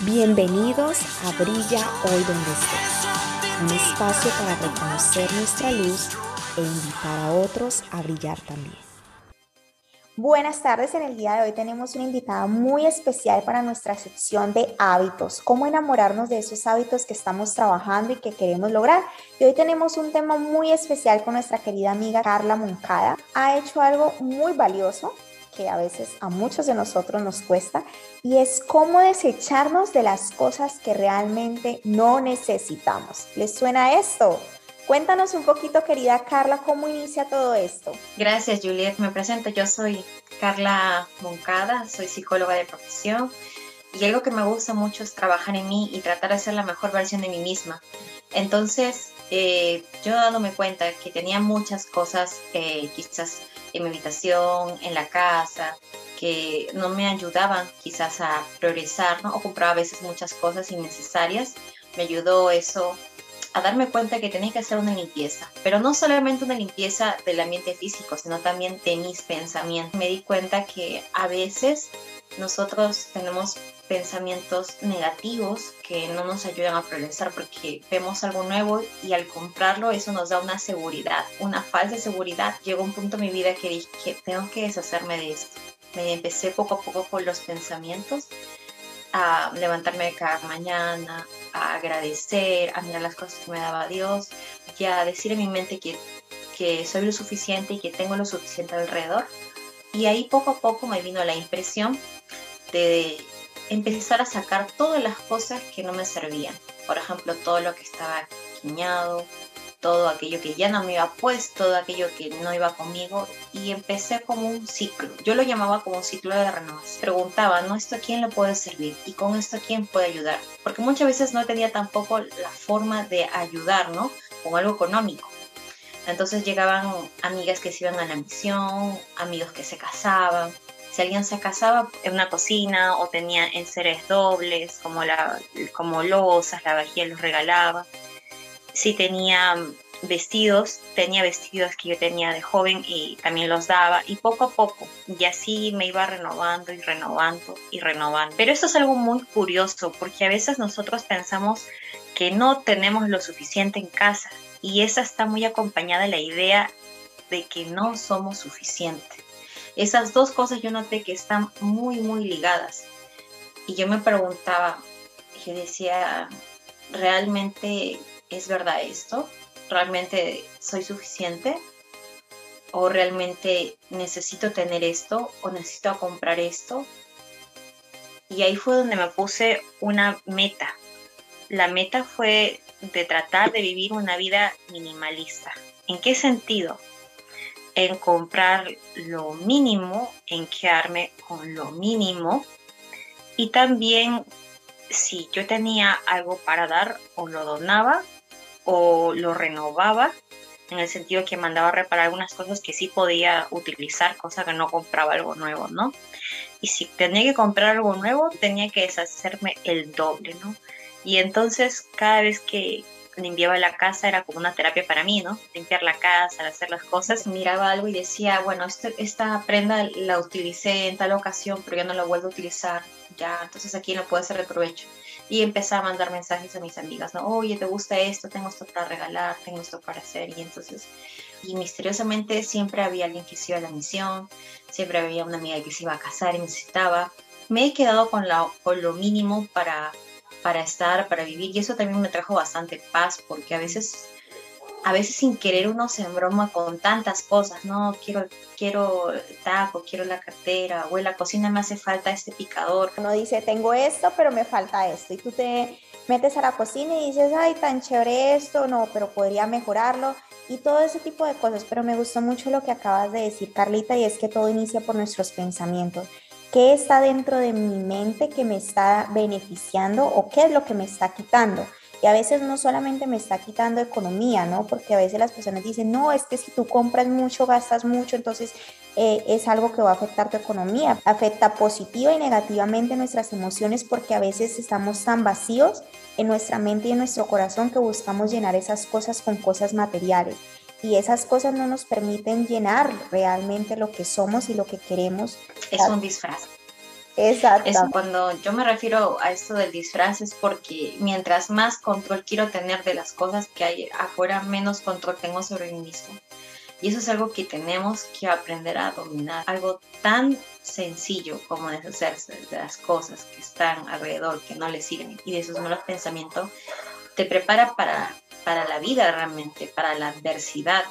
Bienvenidos a Brilla hoy donde estés, un espacio para reconocer nuestra luz e invitar a otros a brillar también. Buenas tardes, en el día de hoy tenemos una invitada muy especial para nuestra sección de hábitos, cómo enamorarnos de esos hábitos que estamos trabajando y que queremos lograr. Y hoy tenemos un tema muy especial con nuestra querida amiga Carla Moncada. Ha hecho algo muy valioso que a veces a muchos de nosotros nos cuesta y es cómo desecharnos de las cosas que realmente no necesitamos. ¿Les suena esto? Cuéntanos un poquito, querida Carla, cómo inicia todo esto. Gracias, Juliet. Me presento. Yo soy Carla Moncada, soy psicóloga de profesión y algo que me gusta mucho es trabajar en mí y tratar de ser la mejor versión de mí misma. Entonces, eh, yo dándome cuenta que tenía muchas cosas, eh, quizás en mi habitación, en la casa, que no me ayudaban quizás a priorizar, ¿no? O compraba a veces muchas cosas innecesarias. Me ayudó eso a darme cuenta que tenía que hacer una limpieza, pero no solamente una limpieza del ambiente físico, sino también de mis pensamientos. Me di cuenta que a veces nosotros tenemos pensamientos negativos que no nos ayudan a progresar porque vemos algo nuevo y al comprarlo eso nos da una seguridad, una falsa seguridad. Llegó un punto en mi vida que dije, tengo que deshacerme de esto. Me empecé poco a poco con los pensamientos a levantarme cada mañana, a agradecer, a mirar las cosas que me daba Dios y a decir en mi mente que, que soy lo suficiente y que tengo lo suficiente alrededor. Y ahí poco a poco me vino la impresión de empezar a sacar todas las cosas que no me servían. Por ejemplo, todo lo que estaba quiñado, todo aquello que ya no me iba puesto, todo aquello que no iba conmigo y empecé como un ciclo. Yo lo llamaba como un ciclo de renovación. Preguntaba, ¿no? ¿Esto a quién le puede servir? ¿Y con esto a quién puede ayudar? Porque muchas veces no tenía tampoco la forma de ayudar, ¿no? Con algo económico. Entonces llegaban amigas que se iban a la misión, amigos que se casaban, si alguien se casaba en una cocina o tenía enseres dobles, como, la, como losas, la vajilla los regalaba. Si tenía vestidos, tenía vestidos que yo tenía de joven y también los daba y poco a poco y así me iba renovando y renovando y renovando. Pero esto es algo muy curioso porque a veces nosotros pensamos que no tenemos lo suficiente en casa y esa está muy acompañada de la idea de que no somos suficientes. Esas dos cosas yo noté que están muy, muy ligadas. Y yo me preguntaba, yo decía, ¿realmente es verdad esto? ¿Realmente soy suficiente? ¿O realmente necesito tener esto? ¿O necesito comprar esto? Y ahí fue donde me puse una meta. La meta fue de tratar de vivir una vida minimalista. ¿En qué sentido? En comprar lo mínimo, en quedarme con lo mínimo y también si yo tenía algo para dar o lo donaba o lo renovaba en el sentido que mandaba a reparar algunas cosas que sí podía utilizar, cosa que no compraba algo nuevo, ¿no? Y si tenía que comprar algo nuevo, tenía que deshacerme el doble, ¿no? Y entonces cada vez que, limpiaba la casa era como una terapia para mí, ¿no? Limpiar la casa, hacer las cosas. Miraba algo y decía, bueno, este, esta prenda la utilicé en tal ocasión, pero ya no la vuelvo a utilizar. Ya, entonces aquí no puedo hacer de provecho. Y empecé a mandar mensajes a mis amigas, ¿no? Oye, ¿te gusta esto? Tengo esto para regalar, tengo esto para hacer. Y entonces, y misteriosamente siempre había alguien que se iba a la misión, siempre había una amiga que se iba a casar y necesitaba. Me he quedado con lo mínimo para para estar, para vivir. Y eso también me trajo bastante paz, porque a veces, a veces sin querer uno se embroma con tantas cosas, ¿no? Quiero, quiero taco, quiero la cartera, o en la cocina me hace falta este picador. Uno dice, tengo esto, pero me falta esto. Y tú te metes a la cocina y dices, ay, tan chévere esto, no, pero podría mejorarlo. Y todo ese tipo de cosas. Pero me gustó mucho lo que acabas de decir, Carlita, y es que todo inicia por nuestros pensamientos. ¿Qué está dentro de mi mente que me está beneficiando o qué es lo que me está quitando? Y a veces no solamente me está quitando economía, ¿no? Porque a veces las personas dicen, no, es que si tú compras mucho, gastas mucho, entonces eh, es algo que va a afectar tu economía. Afecta positiva y negativamente nuestras emociones porque a veces estamos tan vacíos en nuestra mente y en nuestro corazón que buscamos llenar esas cosas con cosas materiales y esas cosas no nos permiten llenar realmente lo que somos y lo que queremos. Es un disfraz. Exacto. Es cuando yo me refiero a esto del disfraz es porque mientras más control quiero tener de las cosas que hay afuera, menos control tengo sobre mí mismo. Y eso es algo que tenemos que aprender a dominar. Algo tan sencillo como deshacerse de las cosas que están alrededor, que no le sirven, y de esos malos pensamientos, te prepara para, para la vida realmente, para la adversidad.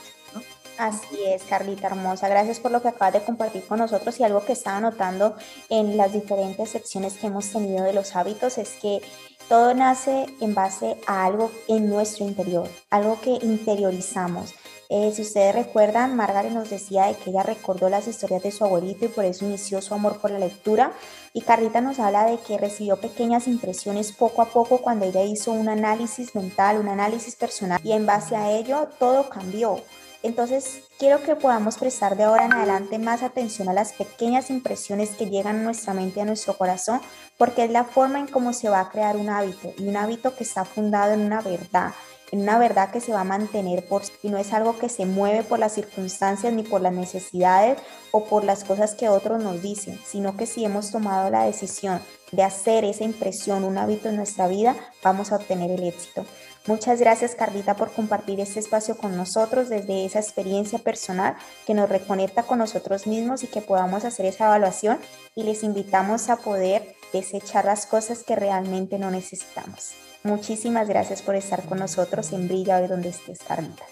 Así es, Carlita hermosa. Gracias por lo que acabas de compartir con nosotros y algo que estaba notando en las diferentes secciones que hemos tenido de los hábitos es que todo nace en base a algo en nuestro interior, algo que interiorizamos. Eh, si ustedes recuerdan, Margaret nos decía de que ella recordó las historias de su abuelito y por eso inició su amor por la lectura. Y Carlita nos habla de que recibió pequeñas impresiones poco a poco cuando ella hizo un análisis mental, un análisis personal y en base a ello todo cambió. Entonces, quiero que podamos prestar de ahora en adelante más atención a las pequeñas impresiones que llegan a nuestra mente y a nuestro corazón, porque es la forma en cómo se va a crear un hábito y un hábito que está fundado en una verdad en una verdad que se va a mantener por y no es algo que se mueve por las circunstancias ni por las necesidades o por las cosas que otros nos dicen, sino que si hemos tomado la decisión de hacer esa impresión un hábito en nuestra vida, vamos a obtener el éxito. Muchas gracias Carlita por compartir este espacio con nosotros desde esa experiencia personal que nos reconecta con nosotros mismos y que podamos hacer esa evaluación y les invitamos a poder desechar las cosas que realmente no necesitamos. Muchísimas gracias por estar con nosotros en Brilla hoy donde estés, Carlita.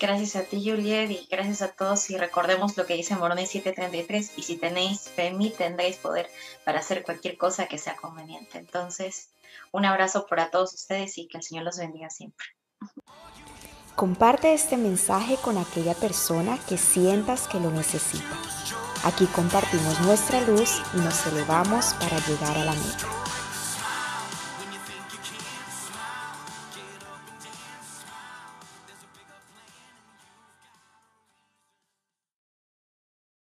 Gracias a ti, Juliet, y gracias a todos. Y recordemos lo que dice Moroni 733, y si tenéis fe en mí, tendréis poder para hacer cualquier cosa que sea conveniente. Entonces, un abrazo para todos ustedes y que el Señor los bendiga siempre. Comparte este mensaje con aquella persona que sientas que lo necesita. Aquí compartimos nuestra luz y nos elevamos para llegar a la meta.